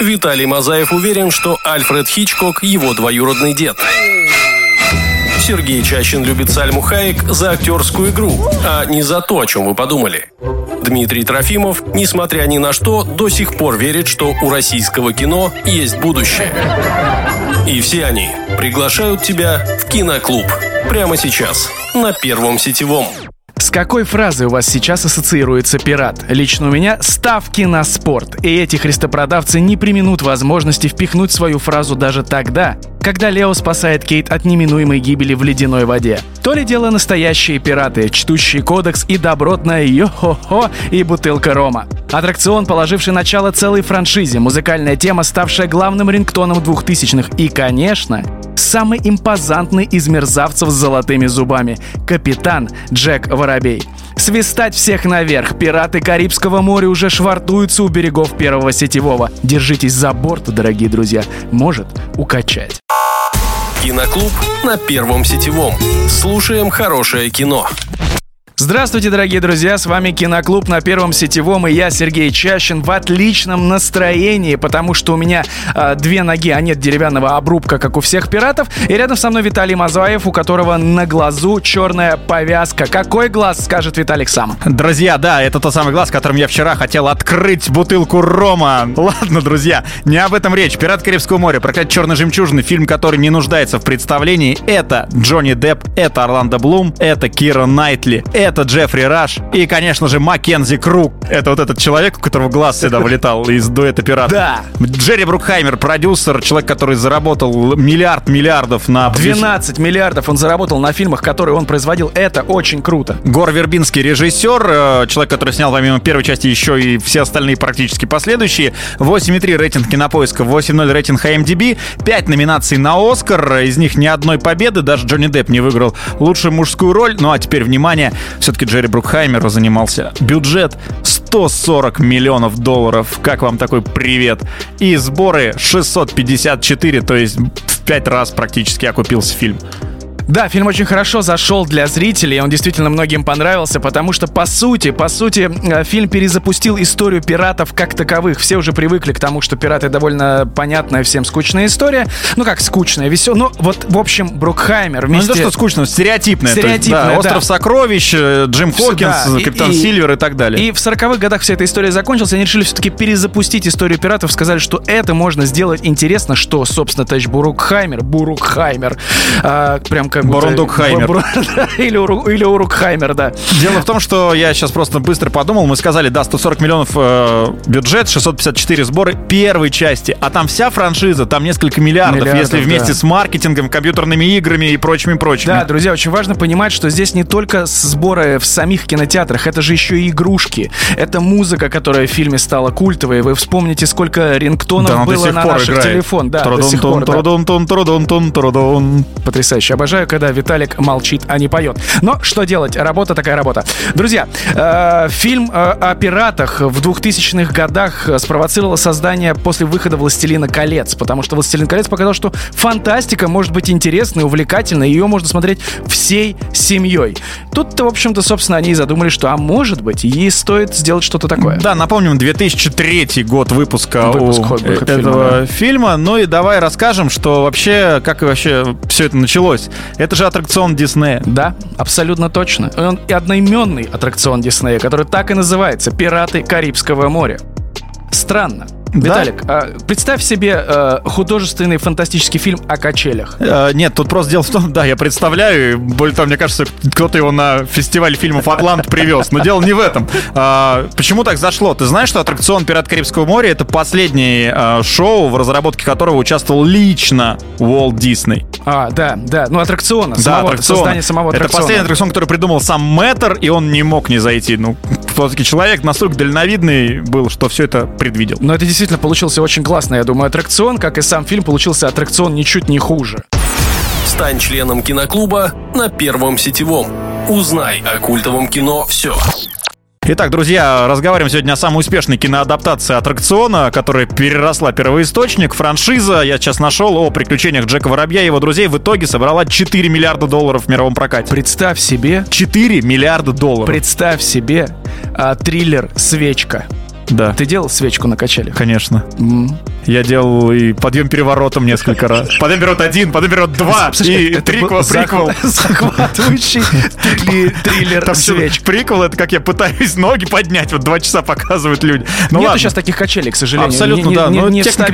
Виталий Мазаев уверен, что Альфред Хичкок – его двоюродный дед. Сергей Чащин любит Сальму Хаек за актерскую игру, а не за то, о чем вы подумали. Дмитрий Трофимов, несмотря ни на что, до сих пор верит, что у российского кино есть будущее. И все они приглашают тебя в киноклуб. Прямо сейчас, на Первом сетевом. С какой фразой у вас сейчас ассоциируется пират? Лично у меня ставки на спорт. И эти христопродавцы не применут возможности впихнуть свою фразу даже тогда, когда Лео спасает Кейт от неминуемой гибели в ледяной воде. То ли дело настоящие пираты, чтущие кодекс и добротная йо-хо-хо и бутылка рома. Аттракцион, положивший начало целой франшизе, музыкальная тема, ставшая главным рингтоном 2000-х и, конечно, самый импозантный из мерзавцев с золотыми зубами — капитан Джек Воробей. Свистать всех наверх. Пираты Карибского моря уже швартуются у берегов первого сетевого. Держитесь за борт, дорогие друзья. Может укачать. Киноклуб на Первом сетевом. Слушаем хорошее кино. Здравствуйте, дорогие друзья, с вами Киноклуб на Первом Сетевом, и я, Сергей Чащин, в отличном настроении, потому что у меня э, две ноги, а нет деревянного обрубка, как у всех пиратов, и рядом со мной Виталий Мазаев, у которого на глазу черная повязка. Какой глаз, скажет Виталик сам? Друзья, да, это тот самый глаз, которым я вчера хотел открыть бутылку рома. Ладно, друзья, не об этом речь. «Пират Карибского моря», «Проклятие черной жемчужины», фильм, который не нуждается в представлении, это Джонни Депп, это Орландо Блум, это Кира Найтли, это Джеффри Раш и, конечно же, Маккензи Круг. Это вот этот человек, у которого глаз всегда вылетал из дуэта пирата. Да. Джерри Брукхаймер, продюсер, человек, который заработал миллиард миллиардов на... 12 миллиардов он заработал на фильмах, которые он производил. Это очень круто. Гор Вербинский, режиссер, э, человек, который снял помимо первой части еще и все остальные практически последующие. 8,3 рейтинг кинопоиска, 8,0 рейтинг IMDb, 5 номинаций на Оскар, из них ни одной победы, даже Джонни Депп не выиграл лучшую мужскую роль. Ну а теперь, внимание, все-таки Джерри Брукхаймер занимался. Бюджет 140 миллионов долларов. Как вам такой привет? И сборы 654, то есть в 5 раз практически окупился фильм. Да, фильм очень хорошо зашел для зрителей, он действительно многим понравился, потому что, по сути, по сути, э, фильм перезапустил историю пиратов как таковых. Все уже привыкли к тому, что пираты довольно понятная всем скучная история. Ну как скучная, веселая. Ну вот, в общем, Брукхаймер вместе... Ну не то, что скучно, стереотипная. Стереотипная, да, да. Остров сокровищ, э, Джим Хокинс, да, Капитан и- Сильвер и так далее. И в 40-х годах вся эта история закончилась, они решили все-таки перезапустить историю пиратов, сказали, что это можно сделать интересно, что, собственно, товарищ Бурукхаймер, Бурукхаймер, а, прям как Бурундукхаймер. Буру- да, или, или Урукхаймер, да. Дело в том, что я сейчас просто быстро подумал, мы сказали, да, 140 миллионов э, бюджет, 654 сборы первой части, а там вся франшиза, там несколько миллиардов, Миллиардов, если вместе да. с маркетингом, компьютерными играми и прочими прочими. Да, друзья, очень важно понимать, что здесь не только сборы в самих кинотеатрах, это же еще и игрушки. Это музыка, которая в фильме стала культовой. Вы вспомните, сколько рингтонов Да, было на наших играет. телефон. Да, до сих пор, да. Потрясающе. Обожаю, когда Виталик молчит, а не поет. Но что делать? Работа такая работа. Друзья, э, фильм э, о пиратах в 2000-х годах э, спровоцировало создание после выхода «Властелина колец», потому что «Властелин колец» показал, что фантастика может быть интересной, увлекательной, ее можно смотреть всей семьей. Тут-то, в общем-то, собственно, они и задумали, что, а может быть, ей стоит сделать что-то такое. Да, напомним, 2003 год выпуска Выпуск, у ход, выход этого фильма, Ну и давай расскажем, что вообще, как вообще все это началось. Это же аттракцион Диснея. Да, абсолютно точно. Он и одноименный аттракцион Диснея, который так и называется «Пираты Карибского моря». Странно. Виталик, а, представь себе э, художественный фантастический фильм о качелях. Э, Нет, тут просто дело в том, да, я представляю, более того, мне кажется, кто-то его на фестиваль фильмов «Атлант» привез, но дело не в этом. А, Почему так зашло? Ты знаешь, что аттракцион «Пират Карибского моря» — это последнее а, шоу, в разработке которого участвовал лично Уолт Дисней. А, да, да, ну аттракциона, Да, самого, аттракцион. создание самого Это аттракциона. последний аттракцион, который придумал сам Мэттер, и он не мог не зайти. Ну, все-таки человек настолько дальновидный был, что все это предвидел. Но это действительно получился очень классный, я думаю, аттракцион, как и сам фильм, получился аттракцион ничуть не хуже. Стань членом киноклуба на Первом сетевом. Узнай о культовом кино все. Итак, друзья, разговариваем сегодня о самой успешной киноадаптации аттракциона, которая переросла первоисточник. Франшиза, я сейчас нашел, о приключениях Джека Воробья и его друзей, в итоге собрала 4 миллиарда долларов в мировом прокате. Представь себе, 4 миллиарда долларов. представь себе а, триллер «Свечка». Да. Ты делал свечку на качелях? Конечно. М. Я делал и подъем переворотом несколько раз. Подъем переворот один, подъем переворот два и был приквел. приквел. захва- захватывающий триллер свечка. приквел это как я пытаюсь ноги поднять, вот два часа показывают люди. Ну Нету сейчас таких качелей, к сожалению. Абсолютно, да. но не техника,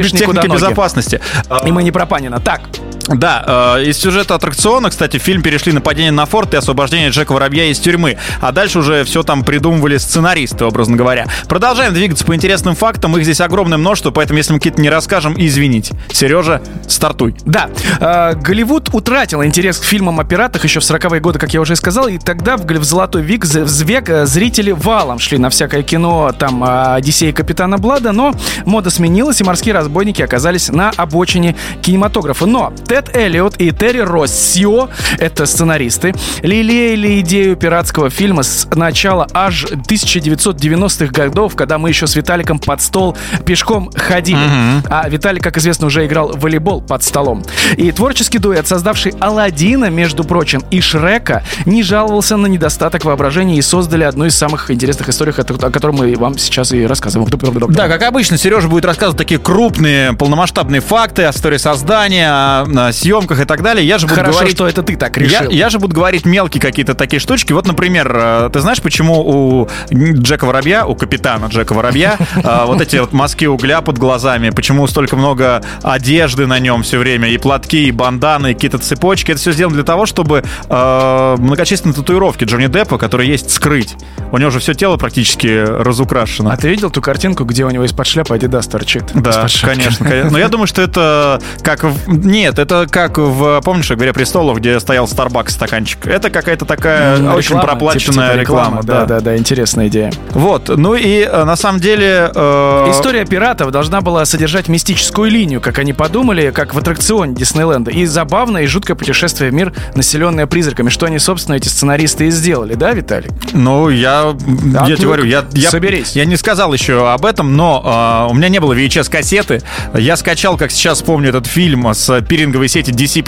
безопасности. И мы не про Панина. Так, Да, э, из сюжета аттракциона, кстати, в фильм перешли нападение на форт и освобождение Джека Воробья из тюрьмы. А дальше уже все там придумывали сценаристы, образно говоря. Продолжаем двигаться по интересным фактам. Их здесь огромное множество, поэтому если мы какие-то не расскажем, извините. Сережа, стартуй. Да, э, Голливуд утратил интерес к фильмам о пиратах еще в 40-е годы, как я уже сказал, и тогда в, в золотой век, век э, зрители валом шли на всякое кино, там, э, Одиссея Капитана Блада, но мода сменилась, и морские разбойники оказались на обочине кинематографа. Но Тед Эллиот и Терри Россио, это сценаристы, лелеяли идею пиратского фильма с начала аж 1990-х годов, когда мы еще с Виталиком под стол пешком ходили. А Виталик, как известно, уже играл в волейбол под столом. И творческий дуэт, создавший Алладина, между прочим, и Шрека, не жаловался на недостаток воображения и создали одну из самых интересных историй, о которой мы вам сейчас и рассказываем. Да, как обычно, Сережа будет рассказывать такие крупные, полномасштабные факты о истории создания, о, о съемках и так далее. Я же буду Хорошо, говорить... что это ты так Я, решил. я же буду говорить мелкие какие-то такие штучки. Вот, например, э, ты знаешь, почему у Джека Воробья, у капитана Джека Воробья, э, вот эти вот мазки угля под глазами, почему столько много одежды на нем все время, и платки, и банданы, и какие-то цепочки. Это все сделано для того, чтобы э, многочисленные татуировки Джонни Деппа, которые есть, скрыть. У него же все тело практически разукрашено. А ты видел ту картинку, где у него из-под шляпы Adidas торчит? Да, конечно, конечно. Но я думаю, что это как в... Нет, это как в, помнишь, «Игре престолов», где стоял Starbucks стаканчик. Это какая-то такая М, очень реклама, проплаченная типа- типа реклама. Да, да, да, интересная идея. Вот, ну и э, на самом деле... э, История пиратов должна была содержать мистическую линию, как они подумали, как в аттракционе Диснейленда. И забавное и жуткое путешествие в мир, населенное призраками, что они, собственно, эти сценаристы и сделали, да, Виталий? Ну, я, я ну, тебе говорю, я, я, соберись. я не сказал еще об этом, но э, у меня не было VHS-кассеты. Я скачал, как сейчас помню, этот фильм с пиринговой сети DC++.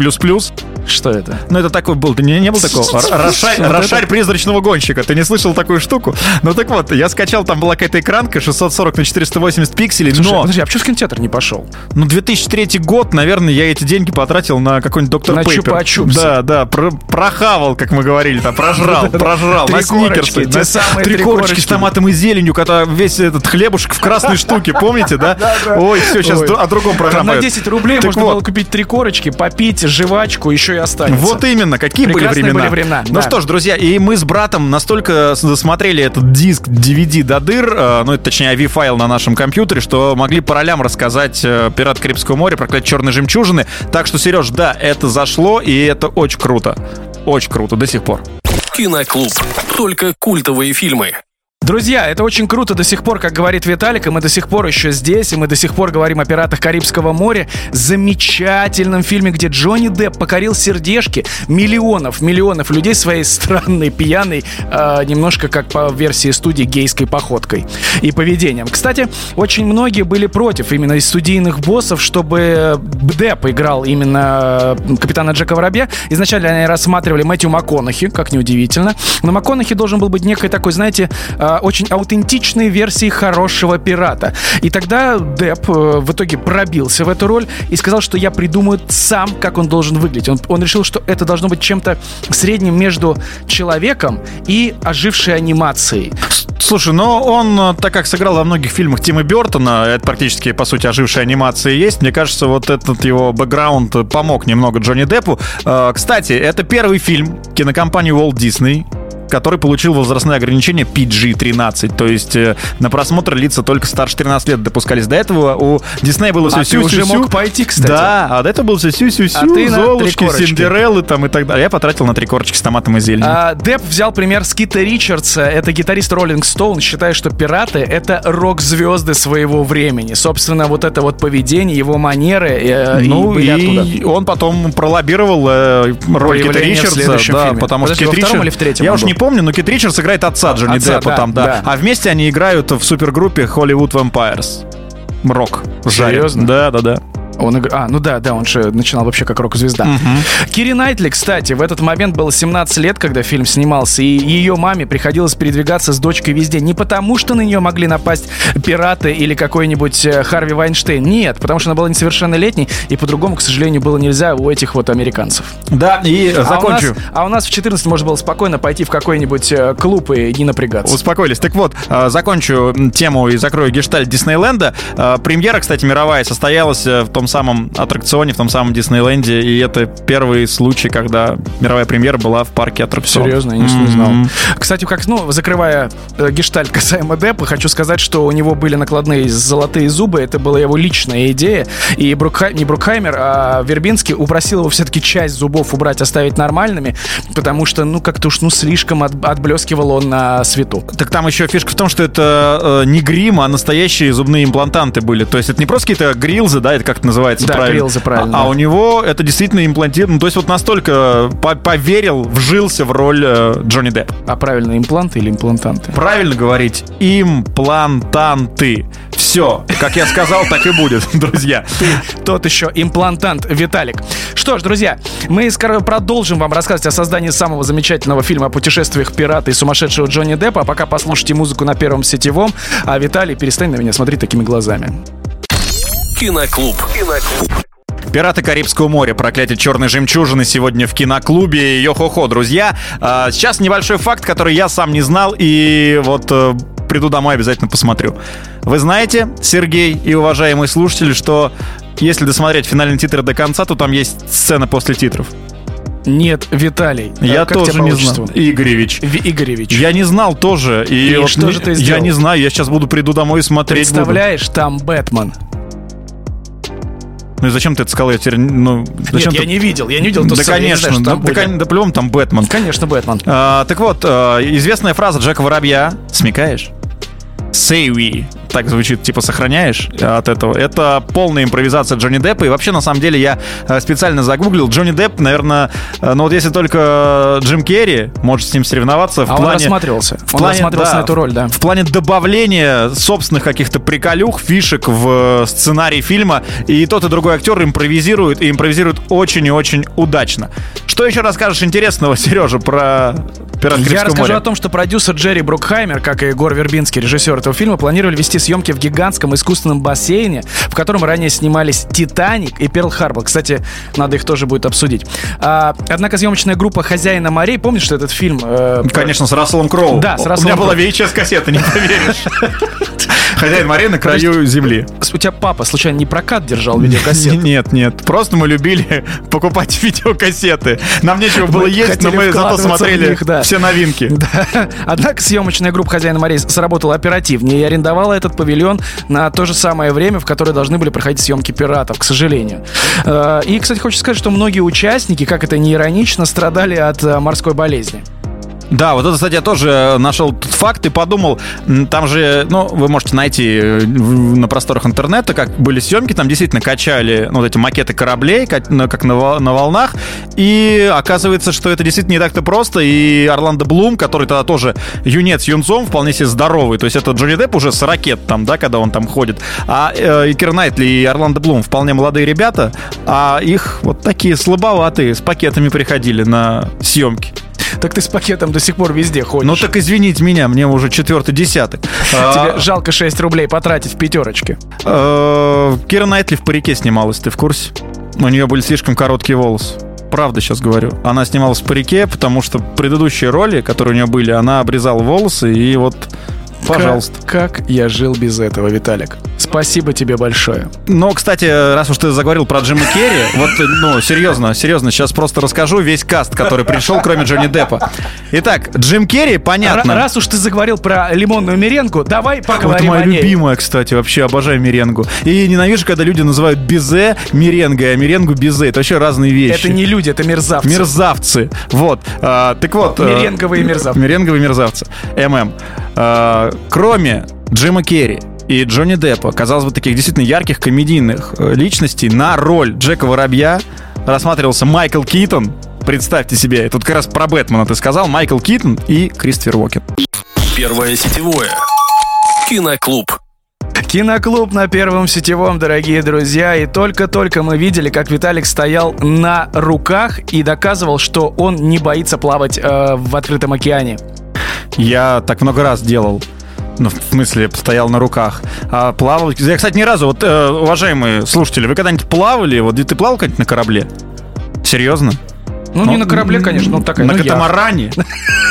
Что это? Ну, это такой был. Ты не, не был такого? Рошарь, Вот рошарь призрачного гонщика. Ты не слышал такую штуку? Ну так вот, я скачал, там была какая-то экранка 640 на 480 пикселей, Слушай, но подожди, а почему в кинотеатр не пошел? ну 2003 год, наверное, я эти деньги потратил на какой-нибудь доктор На Пейпер. чупа-чупсы. Да, да, про- прохавал, как мы говорили, там, прожрал, прожрал. На сникерсы. те на- самые Три корочки с томатом и зеленью, когда весь этот хлебушек в красной штуке, помните, да? Ой, все, сейчас о другом Там программа. на 10 рублей можно было купить три корочки, попить жвачку, еще и останется. Вот именно, какие были времена. Ну что ж, друзья, и мы с братом настолько досмотрели этот диск DVD до дыр, э, ну, точнее, AV-файл на нашем компьютере, что могли по ролям рассказать э, «Пират Карибского моря», проклятие черной жемчужины. Так что, Сереж, да, это зашло, и это очень круто. Очень круто до сих пор. Киноклуб. Только культовые фильмы. Друзья, это очень круто до сих пор, как говорит Виталик, и мы до сих пор еще здесь, и мы до сих пор говорим о «Пиратах Карибского моря», замечательном фильме, где Джонни Депп покорил сердечки миллионов, миллионов людей своей странной, пьяной, э, немножко как по версии студии гейской походкой и поведением. Кстати, очень многие были против именно из студийных боссов, чтобы Депп играл именно капитана Джека Воробья. Изначально они рассматривали Мэтью МакКонахи, как неудивительно. Но МакКонахи должен был быть некой такой, знаете, э, очень аутентичной версией хорошего пирата. И тогда Депп э, в итоге пробился в эту роль и сказал, что я придумаю сам, как он должен выглядеть. Он, он решил, что это должно быть чем-то средним между человеком и ожившей анимацией. Слушай, ну он, э, так как сыграл во многих фильмах Тима Бертона, это практически, по сути, ожившая анимация есть, мне кажется, вот этот его бэкграунд помог немного Джонни Деппу. Э, Кстати, это первый фильм кинокомпании Walt Disney, который получил возрастное ограничение PG-13, то есть э, на просмотр лица только старше 13 лет допускались. До этого у Диснея было все А ты уже мог пойти, кстати. Да, а до этого было все сю-сю-сю, А ты на три Золушки. Синдереллы там и так далее. Я потратил на три корочки с томатом и зеленью. А, Депп взял пример с Кита Ричардса. Это гитарист Роллинг Стоун. Считает, что пираты — это рок-звезды своего времени. Собственно, вот это вот поведение, его манеры э, Ну и и он потом пролоббировал э, роль Кита Ричардса, да, фильме. потому Подожди, что Кит втором Ричардс, или в третьем я уж не помню, но Кит Ричардс играет отца Джонни Отца, Деппа да, там, да. да. А вместе они играют в супергруппе Hollywood Vampires. Рок. в жаре. Серьезно? Да, да, да. Он игр... А, ну да, да, он же начинал вообще как рок-звезда. Угу. Кири Найтли, кстати, в этот момент было 17 лет, когда фильм снимался, и ее маме приходилось передвигаться с дочкой везде. Не потому, что на нее могли напасть пираты или какой-нибудь э, Харви Вайнштейн. Нет, потому что она была несовершеннолетней, и по-другому, к сожалению, было нельзя у этих вот американцев. Да, и закончу. А у нас, а у нас в 14 можно было спокойно пойти в какой-нибудь э, клуб и не напрягаться. Успокоились. Так вот, э, закончу тему и закрою гештальт Диснейленда. Премьера, кстати, мировая состоялась в том самом аттракционе, в том самом Диснейленде, и это первый случай, когда мировая премьера была в парке аттракционов. Серьезно, я не, mm-hmm. знал. Кстати, как, ну, закрывая э, гештальт касаемо Деппа, хочу сказать, что у него были накладные золотые зубы, это была его личная идея, и Брукхай... не Брукхаймер, а Вербинский упросил его все-таки часть зубов убрать, оставить нормальными, потому что, ну, как-то уж, ну, слишком от... отблескивал он на свету. Так там еще фишка в том, что это э, не грим, а настоящие зубные имплантанты были. То есть это не просто какие-то грилзы, да, это как это называется да, правильно. грилзы, правильно. А, а у него это действительно имплантировано. Ну, то есть вот настолько по поверил, вжился в роль э, Джонни Депп. А правильно, импланты или имплантанты? Правильно говорить, имплантанты. Все, как я сказал, так и будет, друзья. Ты тот еще имплантант, Виталик. Что ж, друзья, мы скоро продолжим вам рассказывать о создании самого замечательного фильма о путешествиях пирата и сумасшедшего Джонни Деппа. А пока послушайте музыку на первом сетевом. А Виталий, перестань на меня смотреть такими глазами. Киноклуб. Киноклуб. «Пираты Карибского моря. Проклятие черной жемчужины» сегодня в киноклубе. Йо-хо-хо, друзья. А, сейчас небольшой факт, который я сам не знал, и вот э, приду домой, обязательно посмотрю. Вы знаете, Сергей и уважаемые слушатели, что если досмотреть финальный титр до конца, то там есть сцена после титров. Нет, Виталий. Я как тоже не знал. Игоревич. В Игоревич. Я не знал тоже. И, и вот что же ты сделал? Я не знаю, я сейчас буду приду домой и смотреть. Представляешь, буду. там Бэтмен. Ну и зачем ты это сказал? Я теперь, ну, зачем Нет, ты... я не видел, я не видел. Да, конечно, знаю, да, да, да, плюм, там Бэтмен. Конечно, Бэтмен. А, так вот, а, известная фраза Джека Воробья. Смекаешь? We так звучит, типа сохраняешь от этого. Это полная импровизация Джонни Деппа. И вообще, на самом деле, я э, специально загуглил. Джонни Депп, наверное, э, ну вот если только Джим Керри может с ним соревноваться. В а плане, он рассматривался. В плане, он рассматривался да, на эту роль, да. В плане добавления собственных каких-то приколюх, фишек в сценарий фильма. И тот, и другой актер импровизирует, и импровизирует очень и очень удачно. Что еще расскажешь интересного, Сережа, про «Пират Я расскажу моря»? о том, что продюсер Джерри Брукхаймер, как и Гор Вербинский, режиссер этого фильма, планировали вести съемки в гигантском искусственном бассейне, в котором ранее снимались «Титаник» и «Перл Харбор». Кстати, надо их тоже будет обсудить. А, однако съемочная группа «Хозяина морей», помнишь, что этот фильм... Э, Конечно, с Расселом Кроу. Да, с Расселом У меня была VHS-кассета, не поверишь. Хозяин морей на краю земли. У тебя папа, случайно, не прокат держал видеокассеты? Нет, нет. Просто мы любили покупать видеокассеты. Нам нечего было есть, но мы зато смотрели все новинки. Однако съемочная группа «Хозяина морей» сработала оперативнее и арендовала этот павильон на то же самое время, в которое должны были проходить съемки «Пиратов», к сожалению. Э, и, кстати, хочу сказать, что многие участники, как это не иронично, страдали от э, морской болезни. Да, вот это, кстати, я тоже нашел тот факт и подумал, там же, ну, вы можете найти э, на просторах интернета, как были съемки, там действительно качали ну, вот эти макеты кораблей, как на, на, на волнах, и оказывается, что это действительно не так-то просто, и Орландо Блум, который тогда тоже юнец юнцом, вполне себе здоровый, то есть это Джонни Депп уже с ракет там, да, когда он там ходит, а э, и Найтли, и Орландо Блум вполне молодые ребята, а их вот такие слабоватые с пакетами приходили на съемки. Так ты с пакетом до сих пор везде ходишь. Ну так извините меня, мне уже четвертый десятый. Тебе а, жалко 6 рублей потратить в пятерочке. А, Кира Найтли в парике снималась, ты в курсе? У нее были слишком короткие волосы правда сейчас говорю. Она снималась в парике, потому что предыдущие роли, которые у нее были, она обрезала волосы и вот Пожалуйста. Как, как я жил без этого, Виталик? Спасибо тебе большое. Но, кстати, раз уж ты заговорил про Джима Керри, вот, ну, серьезно, серьезно, сейчас просто расскажу весь каст, который пришел, кроме Джонни Деппа. Итак, Джим Керри, понятно. Раз уж ты заговорил про лимонную меренгу, давай поговорим Вот моя о ней. любимая, кстати, вообще обожаю меренгу. И ненавижу, когда люди называют безе меренгой, а меренгу безе. Это вообще разные вещи. Это не люди, это мерзавцы. Мерзавцы. Вот. А, так вот. Меренговые мерзавцы. Меренговые мерзавцы. ММ. А, кроме Джима Керри, и Джонни Деппа, казалось бы, таких действительно ярких комедийных э, личностей, на роль Джека Воробья рассматривался Майкл Китон. Представьте себе, тут как раз про Бэтмена ты сказал, Майкл Китон и Кристофер Уокен. Первое сетевое. Киноклуб. Киноклуб на первом сетевом, дорогие друзья. И только-только мы видели, как Виталик стоял на руках и доказывал, что он не боится плавать э, в открытом океане. Я так много раз делал. Ну, в смысле, стоял на руках. А плавал... Я, кстати, ни разу... Вот, э, уважаемые слушатели, вы когда-нибудь плавали? Вот ты плавал когда-нибудь на корабле? Серьезно? Ну, ну, не на корабле, конечно, но такая. На ну, катамаране?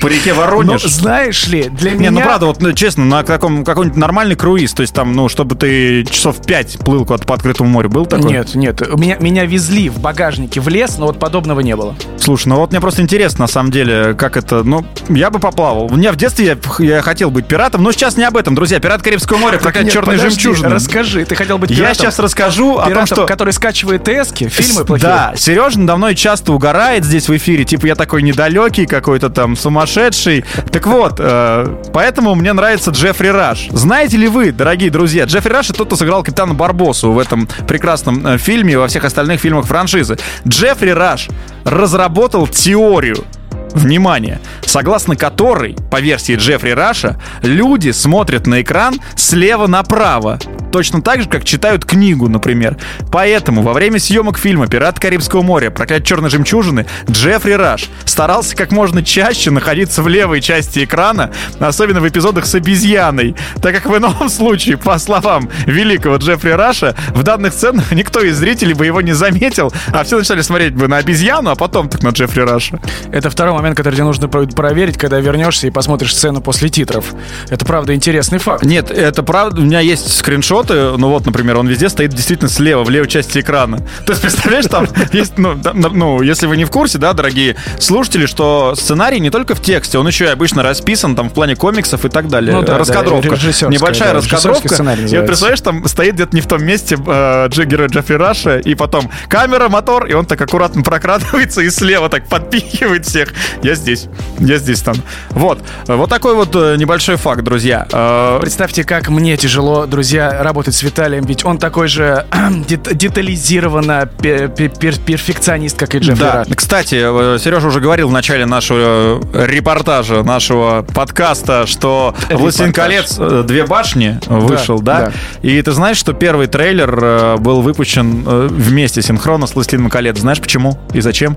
По реке Воронеж. Ну, знаешь ли, для не, меня... ну правда, вот ну, честно, на каком, какой-нибудь нормальный круиз, то есть там, ну, чтобы ты часов пять плыл куда-то по открытому морю, был такой? Нет, нет, меня, меня везли в багажнике в лес, но вот подобного не было. Слушай, ну вот мне просто интересно, на самом деле, как это, ну, я бы поплавал. У меня в детстве я, я хотел быть пиратом, но сейчас не об этом, друзья. Пират Карибского моря, прокат черной жемчужины. расскажи, ты хотел быть пиратом. Я сейчас расскажу пиратом, о том, что... который скачивает тески, фильмы плохие. Да, Сережа надо мной часто угорает здесь в эфире, типа я такой недалекий, какой-то там сумасшедший. Так вот, э, поэтому мне нравится Джеффри Раш. Знаете ли вы, дорогие друзья, Джеффри Раш это тот, кто сыграл капитана Барбосу в этом прекрасном э, фильме и во всех остальных фильмах франшизы. Джеффри Раш разработал теорию Внимание! Согласно которой, по версии Джеффри Раша, люди смотрят на экран слева направо. Точно так же, как читают книгу, например. Поэтому во время съемок фильма «Пираты Карибского моря. Проклятие черной жемчужины» Джеффри Раш старался как можно чаще находиться в левой части экрана, особенно в эпизодах с обезьяной, так как в ином случае, по словам великого Джеффри Раша, в данных сценах никто из зрителей бы его не заметил, а все начали смотреть бы на обезьяну, а потом так на Джеффри Раша. Это второй момент, который тебе нужно проверить, когда вернешься и посмотришь сцену после титров. Это правда интересный факт. Нет, это правда. У меня есть скриншоты. Ну вот, например, он везде стоит действительно слева, в левой части экрана. То есть, представляешь, там есть, ну, ну, если вы не в курсе, да, дорогие слушатели, что сценарий не только в тексте, он еще и обычно расписан там в плане комиксов и так далее. Ну, да, раскадровка. Да, Небольшая да, раскадровка. И вот представляешь, там стоит где-то не в том месте э, герой Джеффри Раша, и потом камера, мотор, и он так аккуратно прокрадывается и слева так подпихивает всех. Я здесь. Я здесь там. Вот. Вот такой вот э, небольшой факт, друзья. Э, Представьте, как мне тяжело, друзья, работать с Виталием, ведь он такой же детализированно перфекционист, как и Джеффри Да. Кстати, э, Сережа уже говорил в начале нашего репортажа, нашего подкаста, что «Властелин колец. Две башни» вышел, да, да? И ты знаешь, что первый трейлер был выпущен вместе синхронно с «Властелином колец». Знаешь почему и зачем?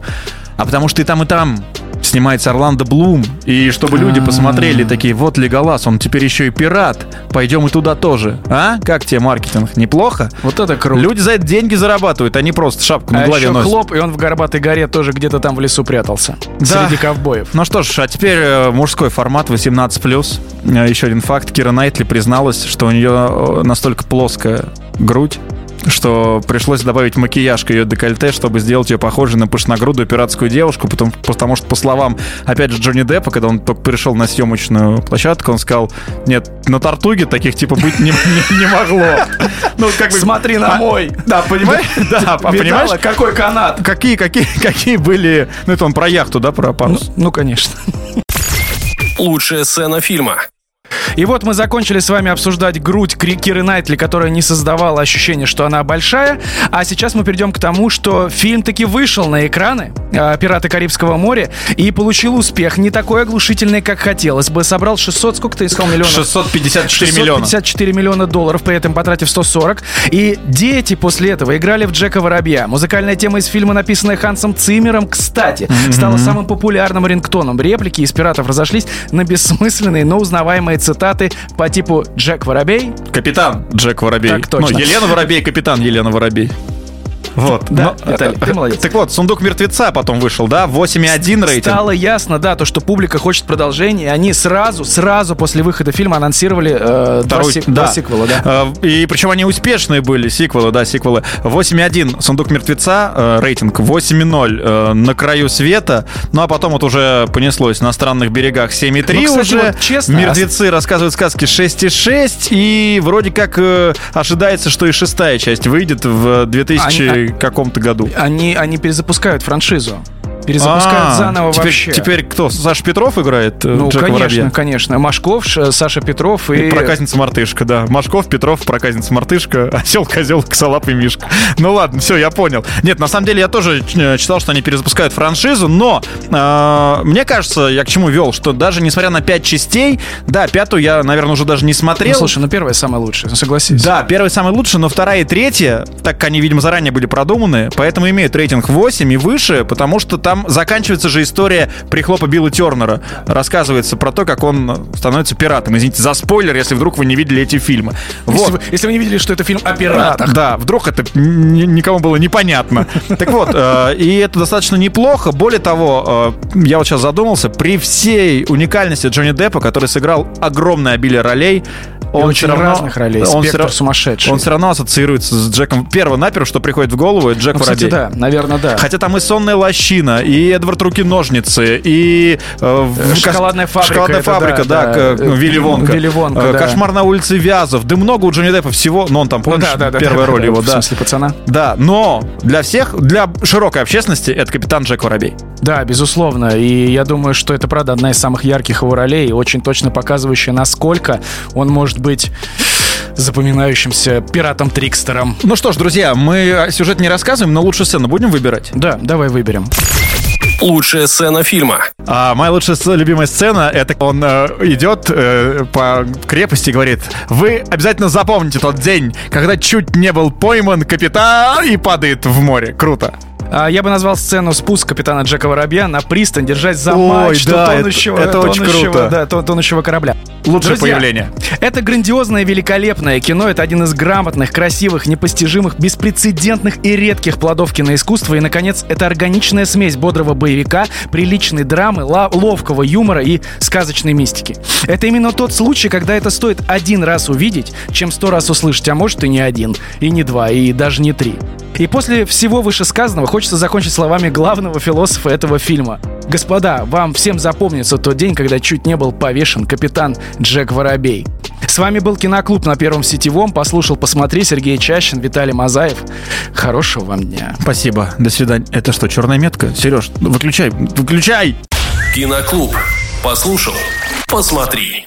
А потому что и там, и там снимается Орландо Блум. И чтобы люди посмотрели такие, вот Леголас, он теперь еще и пират. Пойдем и туда тоже. А? Как тебе маркетинг? Неплохо? Вот это круто. Люди за это деньги зарабатывают, они просто шапку на а голове еще носят. хлоп, и он в Горбатой горе тоже где-то там в лесу прятался. Да. Среди ковбоев. Ну что ж, а теперь э, мужской формат 18+. Э, еще один факт. Кира Найтли призналась, что у нее э, настолько плоская грудь, что пришлось добавить макияж к ее декольте, чтобы сделать ее похожей на пышногрудую пиратскую девушку, потому, потому что, по словам, опять же, Джонни Деппа, когда он только пришел на съемочную площадку, он сказал, нет, на Тартуге таких типа быть не, не, не могло. Ну, как бы... Смотри на а, мой. Да, понимаешь? Да, а понимаешь? Какой канат? Какие, какие, какие были... Ну, это он про яхту, да, про парус? Ну, ну конечно. Лучшая сцена фильма. И вот мы закончили с вами обсуждать грудь Киры Найтли, которая не создавала ощущение, что она большая. А сейчас мы перейдем к тому, что фильм таки вышел на экраны э, «Пираты Карибского моря» и получил успех. Не такой оглушительный, как хотелось бы. Собрал 600, сколько ты искал миллионов? 654 миллиона. 654 миллиона долларов, при этом потратив 140. И дети после этого играли в Джека Воробья. Музыкальная тема из фильма, написанная Хансом Циммером, кстати, mm-hmm. стала самым популярным рингтоном. Реплики из «Пиратов» разошлись на бессмысленные, но узнаваемые цитаты по типу «Джек Воробей». Капитан Джек Воробей. Так точно. Ну, Елена Воробей, капитан Елена Воробей. Вот. Да, Но, Виталий, ты молодец. Так вот, «Сундук мертвеца» потом вышел, да? 8,1 рейтинг. Стало ясно, да, то, что публика хочет продолжения. Они сразу, сразу после выхода фильма анонсировали э, Второй, два, да. два сиквела, да. Э, и причем они успешные были, сиквелы, да, сиквелы. 8,1 «Сундук мертвеца», э, рейтинг 8,0 э, «На краю света». Ну, а потом вот уже понеслось «На странных берегах» 7,3 ну, уже. Вот, честно, «Мертвецы» а... рассказывают сказки 6,6. И вроде как э, ожидается, что и шестая часть выйдет в 2000... Они, каком-то году. Они, они перезапускают франшизу. Перезапускают А, заново теперь, вообще. Теперь кто? Саша Петров играет? э, ну, Джека конечно, Воробья? конечно. Машков, Саша Петров и... И проказница мартышка, да. Машков, Петров, проказница мартышка, осел, козел, косолапый мишка. Ну ладно, все, я понял. Нет, на самом деле я тоже э, читал, что они перезапускают франшизу, но э, мне кажется, я к чему вел, что даже несмотря на пять частей, да, пятую я, наверное, уже даже не Ну, смотрел. слушай, ну первая самая лучшая, ну, согласись. Да, первый самый лучший, но вторая и третья, так как они, видимо, заранее были продуманы, поэтому имеют рейтинг 8 и выше, потому что там заканчивается же история прихлопа Билла Тернера. Рассказывается про то, как он становится пиратом. Извините за спойлер, если вдруг вы не видели эти фильмы. Если, Вот. вы, если вы не видели, что это фильм о пиратах. Да, вдруг это ни- никому было непонятно. Так вот, э, и это достаточно неплохо. Более того, э, я вот сейчас задумался, при всей уникальности Джонни Деппа, который сыграл огромное обилие ролей, И очень разных ролей. он Спектр всё ра- сумасшедший. Он все равно ассоциируется с Джеком. Перво-наперво, что приходит в голову, это Джек Ну, кстати, Воробей. да, наверное, да. Хотя там и сонная лощина, и Эдвард Руки-ножницы, и э, в- Шоколадная фабрика, Шоколадная это фабрика, да, да, да. ну, Вилли Вонка. Вилли Вонка, Э, да. Кошмар на улице Вязов. Да много у Джонни Деппа всего. Ну, он там, Ну помнишь, да, да, да. первая да, роль да, его, В да. смысле, пацана? Да, но для всех, для широкой общественности, это капитан Джек Воробей. Да, безусловно. И я думаю, что это, правда, одна из самых ярких его ролей, очень точно показывающая, насколько он может быть запоминающимся пиратом-трикстером. Ну что ж, друзья, мы сюжет не рассказываем, но лучшую сцену будем выбирать. Да, давай выберем. Лучшая сцена фильма. А моя лучшая любимая сцена это он э, идет э, по крепости и говорит: Вы обязательно запомните тот день, когда чуть не был пойман капитан и падает в море. Круто. А, Я бы назвал сцену спуск капитана Джека Воробья на пристань, держась за Ой, мачту да, это- тонущего, это очень тонущего, круто. да, тон- тонущего корабля. Лучшее Друзья, появление. Это грандиозное, великолепное кино. Это один из грамотных, красивых, непостижимых, беспрецедентных и редких плодов киноискусства. И, наконец, это органичная смесь бодрого боевика, приличной драмы, ловкого юмора и сказочной мистики. Это именно тот случай, когда это стоит один раз увидеть, чем сто раз услышать, а может и не один, и не два, и даже не три. И после всего вышесказанного хочется закончить словами главного философа этого фильма. Господа, вам всем запомнится тот день, когда чуть не был повешен капитан Джек Воробей. С вами был Киноклуб на Первом Сетевом. Послушал, посмотри, Сергей Чащин, Виталий Мазаев. Хорошего вам дня. Спасибо. До свидания. Это что, черная метка? Сереж, выключай, выключай! Киноклуб. Послушал, посмотри.